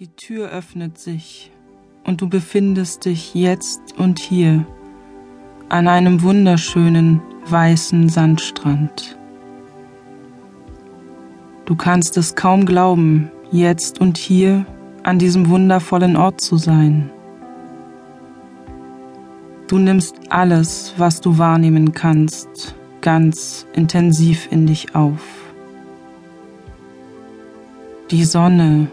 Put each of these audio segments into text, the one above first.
Die Tür öffnet sich und du befindest dich jetzt und hier an einem wunderschönen weißen Sandstrand. Du kannst es kaum glauben, jetzt und hier an diesem wundervollen Ort zu sein. Du nimmst alles, was du wahrnehmen kannst, ganz intensiv in dich auf. Die Sonne,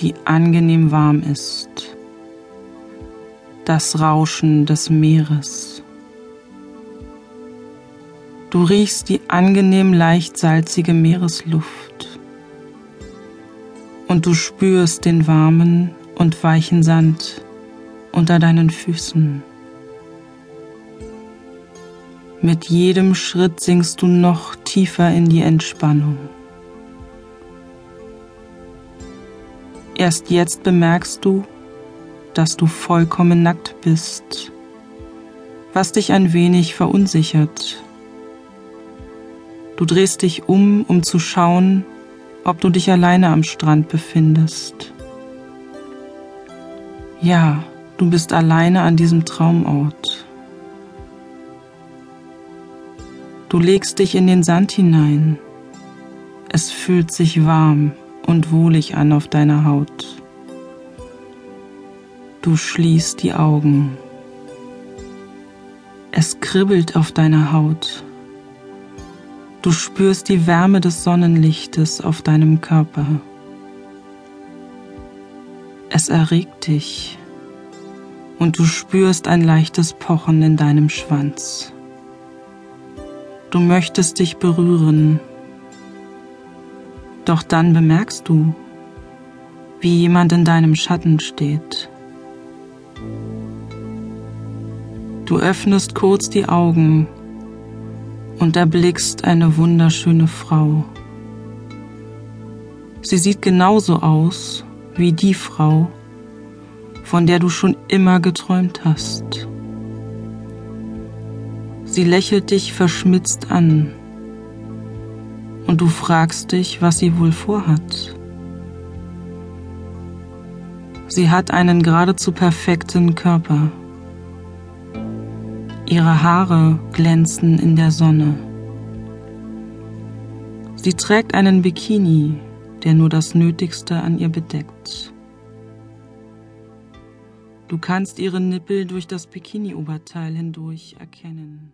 die angenehm warm ist, das Rauschen des Meeres. Du riechst die angenehm leicht salzige Meeresluft und du spürst den warmen und weichen Sand unter deinen Füßen. Mit jedem Schritt sinkst du noch tiefer in die Entspannung. Erst jetzt bemerkst du, dass du vollkommen nackt bist, was dich ein wenig verunsichert. Du drehst dich um, um zu schauen, ob du dich alleine am Strand befindest. Ja, du bist alleine an diesem Traumort. Du legst dich in den Sand hinein. Es fühlt sich warm und wohlig an auf deiner Haut. Du schließt die Augen. Es kribbelt auf deiner Haut. Du spürst die Wärme des Sonnenlichtes auf deinem Körper. Es erregt dich und du spürst ein leichtes Pochen in deinem Schwanz. Du möchtest dich berühren, doch dann bemerkst du, wie jemand in deinem Schatten steht. Du öffnest kurz die Augen und erblickst eine wunderschöne Frau. Sie sieht genauso aus wie die Frau, von der du schon immer geträumt hast. Sie lächelt dich verschmitzt an und du fragst dich, was sie wohl vorhat. Sie hat einen geradezu perfekten Körper. Ihre Haare glänzen in der Sonne. Sie trägt einen Bikini, der nur das Nötigste an ihr bedeckt. Du kannst ihre Nippel durch das Bikini-Oberteil hindurch erkennen.